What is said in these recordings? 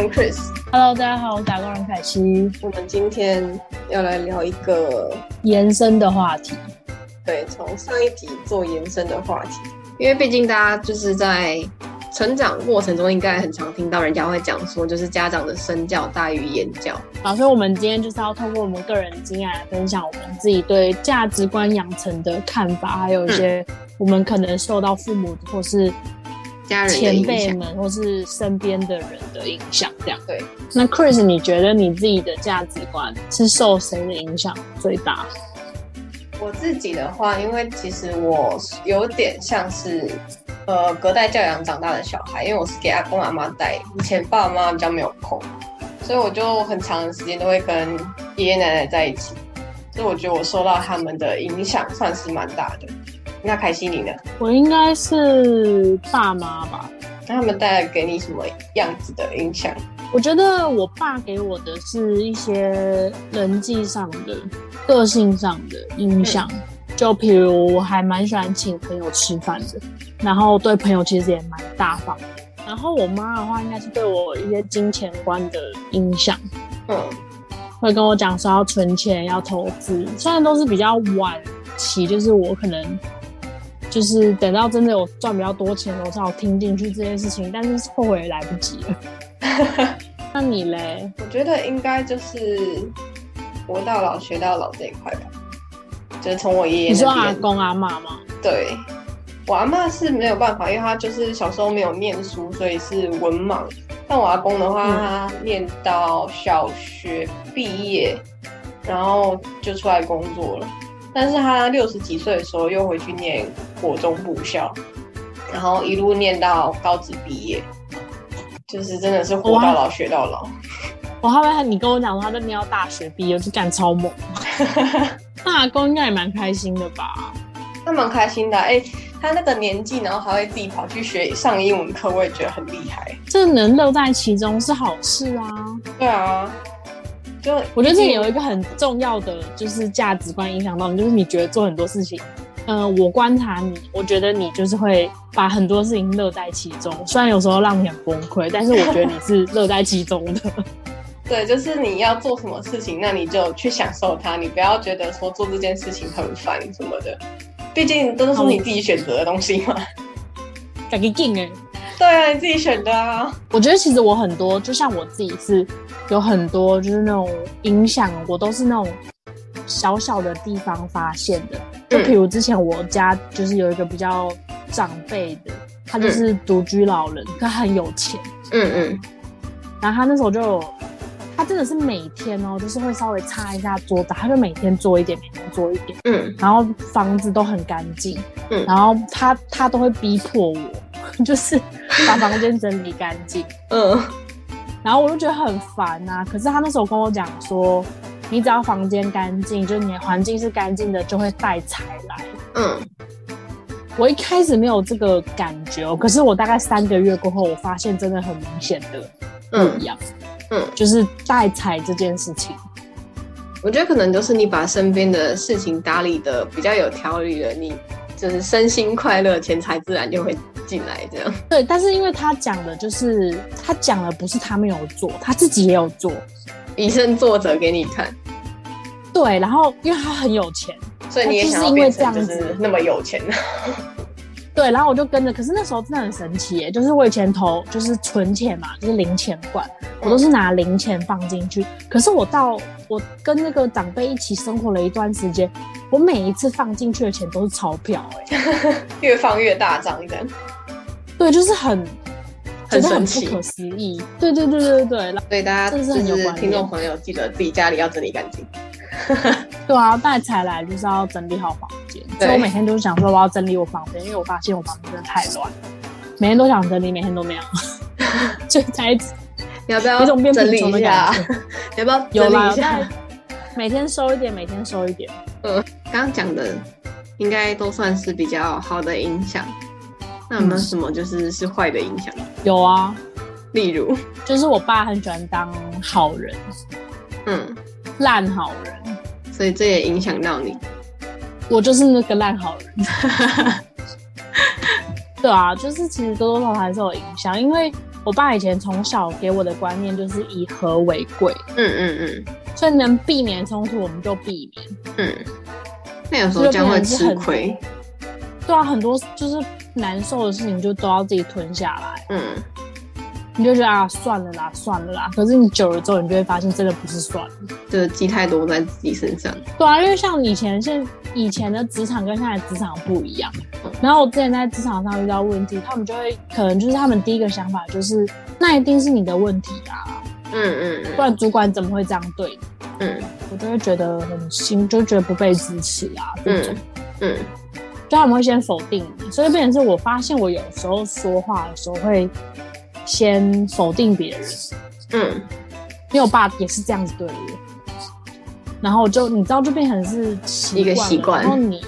人 Chris。Hello，大家好，我是打工人凯西。我们今天要来聊一个延伸的话题，对，从上一集做延伸的话题，因为毕竟大家就是在成长过程中，应该很常听到人家会讲说，就是家长的身教大于言教。好，所以我们今天就是要通过我们个人经验来分享我们自己对价值观养成的看法，还有一些我们可能受到父母或是家人前辈们或是身边的人的影响。这样，对。那 Chris，你觉得你自己的价值观是受谁的影响最大？我自己的话，因为其实我有点像是呃隔代教养长大的小孩，因为我是给阿公阿妈带，以前爸爸妈妈比较没有空，所以我就很长的时间都会跟爷爷奶奶在一起，所以我觉得我受到他们的影响算是蛮大的。那凯西你呢？我应该是爸妈吧。那他们带来给你什么样子的影响？我觉得我爸给我的是一些人际上的、个性上的影响，就比如我还蛮喜欢请朋友吃饭的，然后对朋友其实也蛮大方。然后我妈的话，应该是对我一些金钱观的影响，嗯，会跟我讲说要存钱、要投资，虽然都是比较晚期，就是我可能就是等到真的有赚比较多钱的时候才有听进去这件事情，但是后悔也来不及了。那你嘞？我觉得应该就是活到老学到老这一块吧，就是从我爷爷你说。阿公阿妈吗？对，我阿妈是没有办法，因为她就是小时候没有念书，所以是文盲。但我阿公的话，嗯他念到小学毕业，然后就出来工作了。但是他六十几岁的时候又回去念国中部校，然后一路念到高职毕业，就是真的是活到老学到老。我后来你跟我讲说他都念到大学毕业，就干超猛。那阿公应该也蛮开心的吧？他蛮开心的，哎、他那个年纪，然后还会自己跑去学上英文课，我也觉得很厉害。这能乐在其中是好事啊！对啊，就我觉得这有一个很重要的就是价值观影响到你，就是你觉得做很多事情，嗯、我观察你，我觉得你就是会把很多事情乐在其中，虽然有时候让你很崩溃，但是我觉得你是乐在其中的。对，就是你要做什么事情，那你就去享受它，你不要觉得说做这件事情很烦什么的。毕竟都是你自己选择的东西嘛。感觉劲哎！对啊，你自己选的啊。我觉得其实我很多，就像我自己是有很多就是那种影响，我都是那种小小的地方发现的。就比如之前我家就是有一个比较长辈的，他就是独居老人，他很有钱，嗯嗯，然后他那时候就有。他真的是每天哦，就是会稍微擦一下桌子，他就每天做一点，每天做一点，嗯，然后房子都很干净，嗯。然后他他都会逼迫我，就是把房间整理干净，嗯。然后我就觉得很烦呐、可是他那时候跟我讲说，你只要房间干净，就是你的环境是干净的，就会带财来。嗯我一开始没有这个感觉哦，可是我大概三个月过后，我发现真的很明显的不嗯一样，嗯，就是带财这件事情。我觉得可能就是你把身边的事情打理的比较有条理了，你就是身心快乐，钱财自然就会进来。这样，对，但是因为他讲的就是他讲的不是他没有做，他自己也有做。以身作则给你看，对，然后因为他很有钱，所以你也就是想因为这样子那么有钱。对，然后我就跟着，可是那时候真的很神奇耶，就是我以前投就是存钱嘛，就是零钱罐，我都是拿零钱放进去。可是我到我跟那个长辈一起生活了一段时间，我每一次放进去的钱都是钞票，哎，越放越大张这样。对，就是很很神奇不可思议。对对对对对，然后所以大家这就是听众朋友，记得自己家里要整理干净。对啊，带财来就是要整理好房间，所以我每天都想说我要整理我房间，因为我发现我房间真的太乱，每天都想整理，每天都没有，就才 你要不要有一种变整理贫穷的一下感？觉。你要不要有啦，整理一下有在？每天收一点，每天收一点。刚刚讲的应该都算是比较好的影响。那有没有什么就是是坏的影响？有啊，例如，就是我爸很喜欢当好人，嗯，烂好人，所以这也影响到你。我就是那个烂好人。对啊，就是其实多多少少还是有影响，因为我爸以前从小给我的观念就是以和为贵，嗯嗯嗯所以能避免冲突我们就避免。嗯，那有时候这样会吃亏。对啊，很多就是难受的事情就都要自己吞下来，嗯你就觉得啊算了啦，算了啦。可是你久了之后，你就会发现真的不是算了。就是积太多在自己身上。对啊，因为像以前现以前的职场跟现在的职场不一样。然后我之前在职场上遇到问题，他们就会可能就是他们第一个想法就是，那一定是你的问题啊，嗯嗯不然主管怎么会这样对你？嗯我就会觉得很心，就觉得不被支持啊，这种，嗯就他们会先否定你，所以变成是我发现我有时候说话的时候会先否定别人，嗯。因为我爸也是这样子对我，然后就你知道就变成是习一个习惯。然后你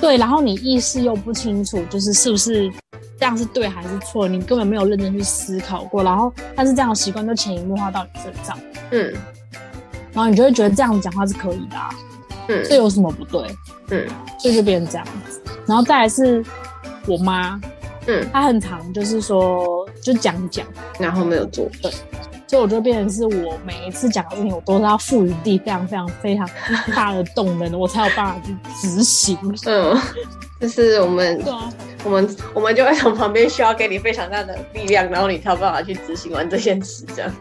对，然后你意识又不清楚，就是是不是这样是对还是错，你根本没有认真去思考过，然后但是这样的习惯就潜移默化到你身上，嗯。然后你就会觉得这样子讲话是可以的啊，嗯。这有什么不对？嗯。所以就变成这样子。然后再来是我妈，嗯，她很常就是说就讲一讲，然后没有做。所以我就变成是我每一次讲的事情，我都是要赋予地非常非常非常 大的动能，我才有办法去执行。嗯，就是我们对啊，我们我们就会从旁边需要给你非常大的力量，然后你才有办法去执行完这件事，这样。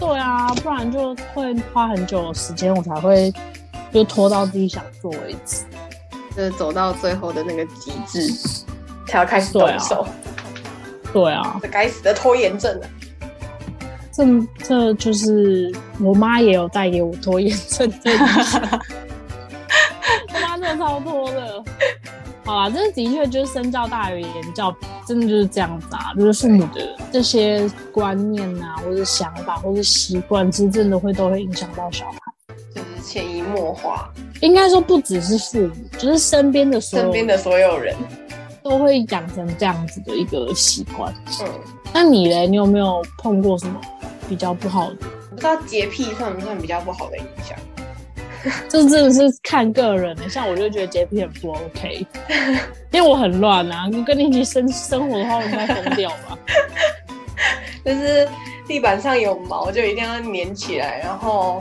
对啊，不然就会花很久的时间，我才会就拖到自己想做为止。就是走到最后的那个极致，才要开始动手。对啊，这该死的拖延症啊！这这就是我妈也有带给我拖延症这一项 我妈真的超拖的。好啊，这的确就是身教大于言教，真的就是这样子啊，就是父母的这些观念啊，或者想法，或者习惯，其实真的会都会影响到小孩。就是潜移默化，应该说不只是父母，就是身边的所有身边的所有人。都会养成这样子的一个习惯。嗯，那你嘞，你有没有碰过什么比较不好的？不知道洁癖算不算比较不好的影响？这真的是看个人的、像我就觉得洁癖很不 OK，因为我很乱啊，跟你一起生生活的话，我应该疯掉吧？就是地板上有毛就一定要粘起来，然后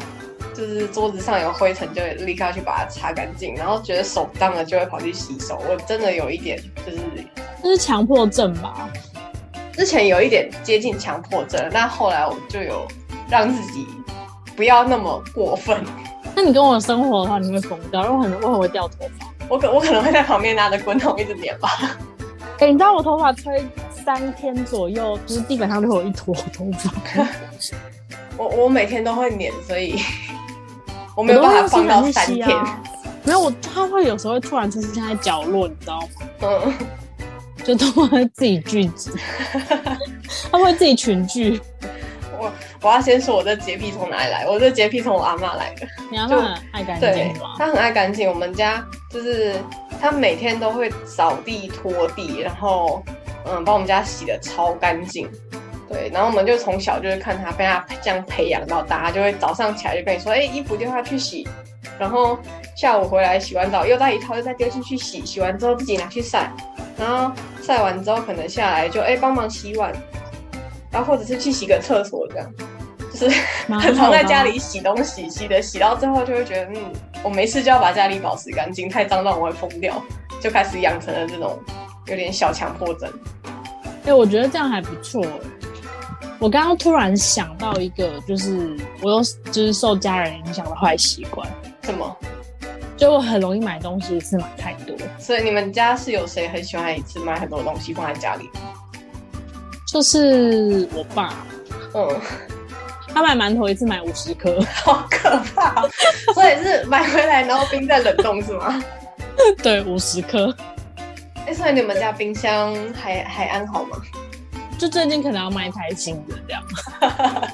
就是桌子上有灰尘就立刻去把它擦干净，然后觉得手脏了就会跑去洗手。我真的有一点就是这是强迫症吧？之前有一点接近强迫症，那后来我就有让自己不要那么过分。那你跟我生活的话，你会疯掉，因为我很我很会掉头发。我可我可能会在旁边拿着滚筒一直粘吧。哎、你知道我头发吹三天左右，就是地板上就有一坨头发。我我每天都会粘，所以我我没有办法都放到三天。没有，我它会有时候会突然出现在角落，你知道吗？嗯，就都会自己聚集，它会自己群聚。我我要先说我这洁癖从哪里来？我这洁癖从我阿妈来的。你阿妈很爱干对净吗？他很爱干净，我们家就是他每天都会扫地、拖地，然后嗯，把我们家洗的超干净。对，然后我们就从小就是看他被他这样培养到大，他就会早上起来就跟你说，哎、衣服丢下去洗，然后下午回来洗完澡又带一套，又再丢进去洗，洗完之后自己拿去晒，然后晒完之后可能下来就哎帮、忙洗碗，然后或者是去洗个厕所这样，就是蛮很常在家里洗东西，洗的洗到最后就会觉得，嗯，我没事就要把家里保持干净，太脏乱我会疯掉，就开始养成了这种有点小强迫症。哎、我觉得这样还不错欸。我刚刚突然想到一个，就是我又就是受家人影响的坏习惯，什么？就我很容易买东西一次买太多，所以你们家是有谁很喜欢一次买很多东西放在家里？就是我爸，嗯，他买馒头一次买五十颗，好可怕、哦！所以是买回来然后冰在冷冻是吗？对，五十颗。哎、所以你们家冰箱还还安好吗？就最近可能要买一台新的这样，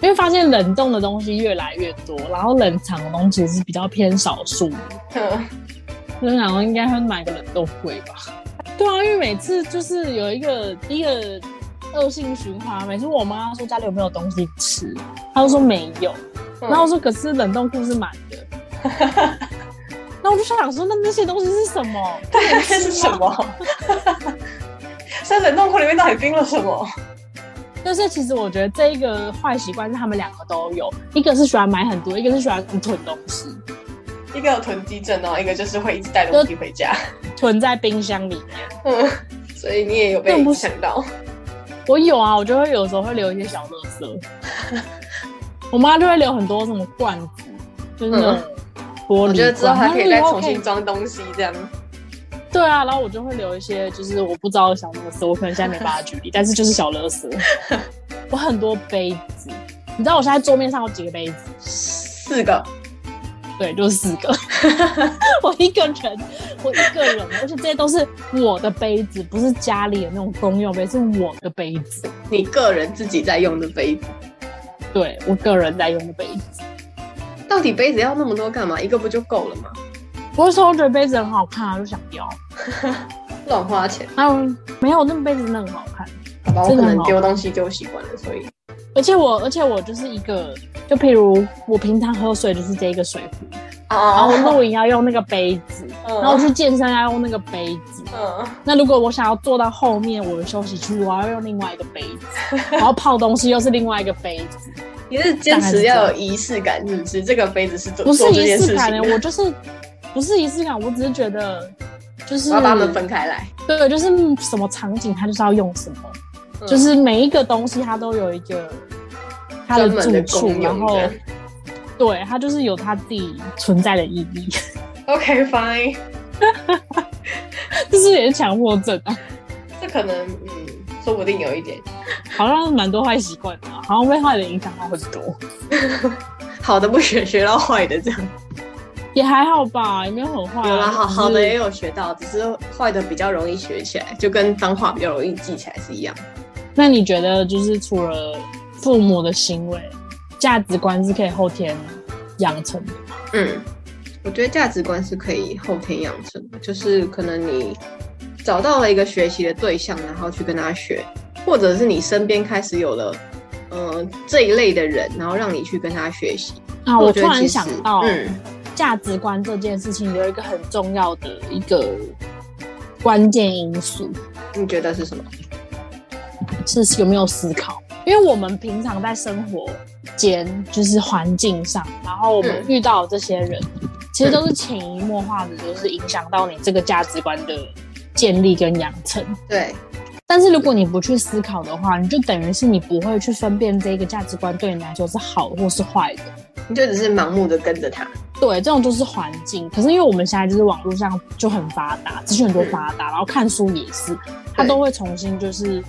因为发现冷冻的东西越来越多，然后冷藏的东西是比较偏少数的，哼所以想说应该会买个冷冻柜吧。对啊，因为每次就是有一个一个恶性循环，每次我妈说家里有没有东西吃，她就说没有，然后我说可是冷冻库是满的，那我就想说那那些东西是什么？这是什么？在冷冻库里面到底冰了什么？就是其实我觉得这一个坏习惯是他们两个都有，一个是喜欢买很多，一个是喜欢囤东西，一个有囤积症哦，一个就是会一直带东西回家，囤在冰箱里面。嗯，所以你也有被影响到。我有啊，我就会有时候会留一些小垃圾。我妈就会留很多什么罐子，就是那种玻璃。我觉得之后还可以再重新装东西这样。对啊，然后我就会留一些，就是我不知道的小乐色，我可能现在没办法举例，但是就是小乐色。我很多杯子，你知道我现在桌面上有几个杯子？四个。对，就是四个。我一个人，我一个人，而且这些都是我的杯子，不是家里的那种公用杯，是我的杯子。你个人自己在用的杯子？对我个人在用的杯子。到底杯子要那么多干嘛？一个不就够了吗？我说我觉得杯子很好看啊，就想要，乱花钱。还有没有？那杯子真的很好看。好吧，我可能丢东西丢习惯了，所以。而且我，而且我就是一个，就譬如我平常喝水就是这一个水壶，然后露营要用那个杯子，然后去健身要用那个杯子。嗯。那如果我想要坐到后面我的休息区，我要用另外一个杯子，然后泡东西又是另外一个杯子。你是坚持要有仪式感，是不是？这个杯子是做不是仪式感的，我就是。不是仪式感，我只是觉得，就是要把它们分开来。对，就是什么场景，它就是要用什么，就是每一个东西它都有一个它的住处，然后对它就是有它自己存在的意义。OK fine，这 是也是强迫症啊？这可能嗯，说不定有一点，好像蛮多坏习惯的，好像被坏的影响到很多。好的不学，学到坏的这样。也还好吧，也没有很坏。有啦，好好的也有学到，只是坏的比较容易学起来，就跟脏话比较容易记起来是一样。那你觉得，就是除了父母的行为，价值观是可以后天养成的吗？嗯，我觉得价值观是可以后天养成的，就是可能你找到了一个学习的对象，然后去跟他学，或者是你身边开始有了嗯这一类的人，然后让你去跟他学习。啊，我突然想到，嗯。价值观这件事情有一个很重要的一个关键因素，你觉得是什么？是有没有思考？因为我们平常在生活间，就是环境上，然后我们遇到这些人，其实都是潜移默化的，就是影响到你这个价值观的建立跟养成。对。但是如果你不去思考的话，你就等于是你不会去分辨这个价值观对你来说是好或是坏的，你就只是盲目的跟着他。对，这种就是环境。可是因为我们现在就是网络上就很发达，资讯很多发达，然后看书也是，他都会重新就是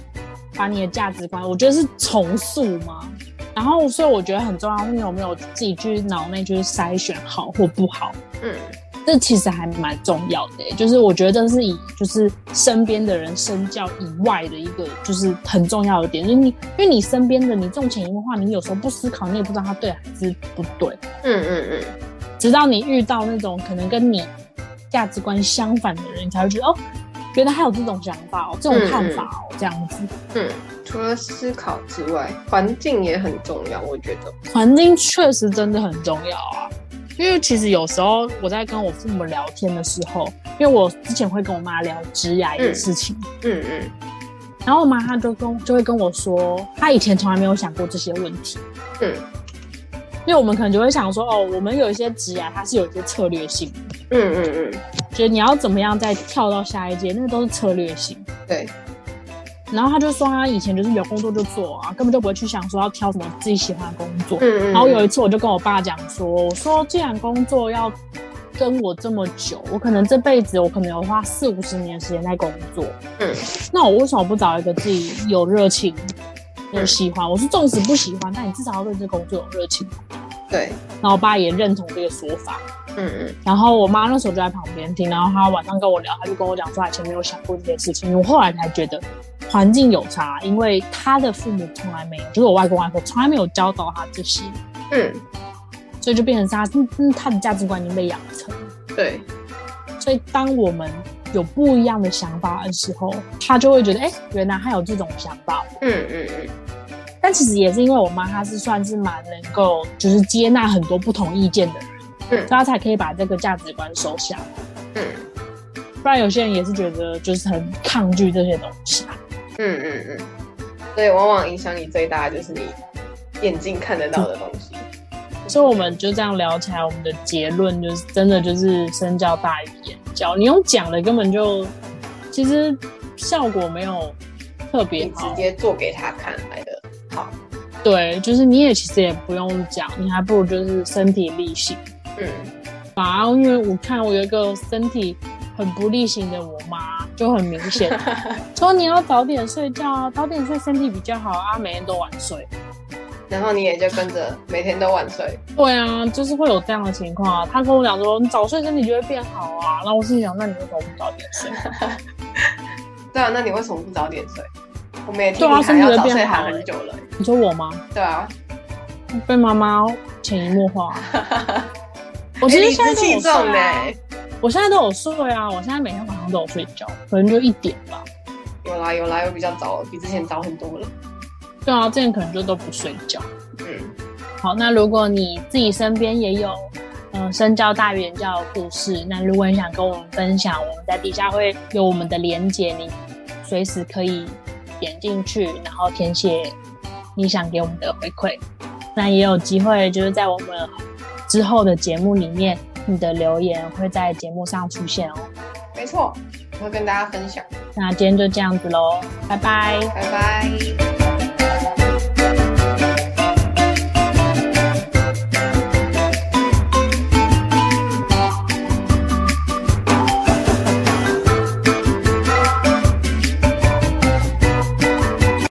把你的价值观，我觉得是重塑吗。然后所以我觉得很重要，你有没有自己去脑内就是筛选好或不好？嗯，这其实还蛮重要的。就是我觉得这是以就是身边的人身教以外的一个就是很重要的点，就是你因为你身边的你这种潜移默化，你有时候不思考，你也不知道他对还是不对。嗯嗯嗯。直到你遇到那种可能跟你价值观相反的人，你才会觉得哦，原来还有这种想法哦，这种看法哦，这样子。嗯，除了思考之外，环境也很重要，我觉得。环境确实真的很重要啊，因为其实有时候我在跟我父母聊天的时候，因为我之前会跟我妈聊职涯的事情，嗯嗯，然后我妈她就跟就会跟我说，她以前从来没有想过这些问题，嗯。因为我们可能就会想说，哦，我们有一些职业，它是有一些策略性的。嗯嗯嗯，觉得你要怎么样再跳到下一阶，那个都是策略性。对。然后他就说，他以前就是有工作就做啊，根本就不会去想说要挑什么自己喜欢的工作。嗯嗯。然后有一次，我就跟我爸讲说，我说既然工作要跟我这么久，我可能这辈子我可能有花四五十年时间在工作。嗯。那我为什么不找一个自己有热情？有喜欢，我是纵使不喜欢，但你至少要对这工作有热情。对，然后我爸也认同这个说法。嗯嗯。然后我妈那时候就在旁边听，然后她晚上跟我聊，她就跟我讲说，以前没有想过这件事情。我后来才觉得环境有差，因为她的父母从来没有，就是我外公外婆从来没有教导她这些。嗯。所以就变成他，嗯，她的价值观已经被养成。对。所以当我们。有不一样的想法的时候，他就会觉得，哎，原来他有这种想法。嗯嗯嗯。但其实也是因为我妈，她是算是蛮能够，就是接纳很多不同意见的人，嗯，所以她才可以把这个价值观收下。嗯。不然有些人也是觉得，就是很抗拒这些东西。嗯嗯嗯，所以往往影响你最大的就是你眼睛看得到的东西。所以我们就这样聊起来，我们的结论就是真的就是身教大于言教。你用讲的根本就其实效果没有特别好直接做给他看来的好。对，就是你也其实也不用讲，你还不如就是身体力行。嗯，啊，因为我看我有一个身体很不力行的我妈，就很明显 说你要早点睡觉，早点睡身体比较好啊，每天都晚睡。然后你也就跟着每天都晚睡。对啊，就是会有这样的情况啊。他跟我讲说，你早睡身体就会变好啊。然后我心想，那你为什么不早点睡？对啊，那你为什么不早点睡？我们也听对啊你喊要身体早睡会变好喊很久了欸。你说我吗？对啊，被妈妈潜移默化。我哎其实现在都有睡啊，我现在都有睡啊，我现在每天晚上都有睡觉，可能就一点吧。有啦有啦，有比较早，比之前早很多了。对啊，之前可能就都不睡觉。嗯，好，那如果你自己身边也有呃身教大于言教的故事，那如果你想跟我们分享，我们在底下会有我们的连接，你随时可以点进去，然后填写你想给我们的回馈。那也有机会就是在我们之后的节目里面，你的留言会在节目上出现哦。没错，我会跟大家分享。那今天就这样子喽，拜拜。拜拜。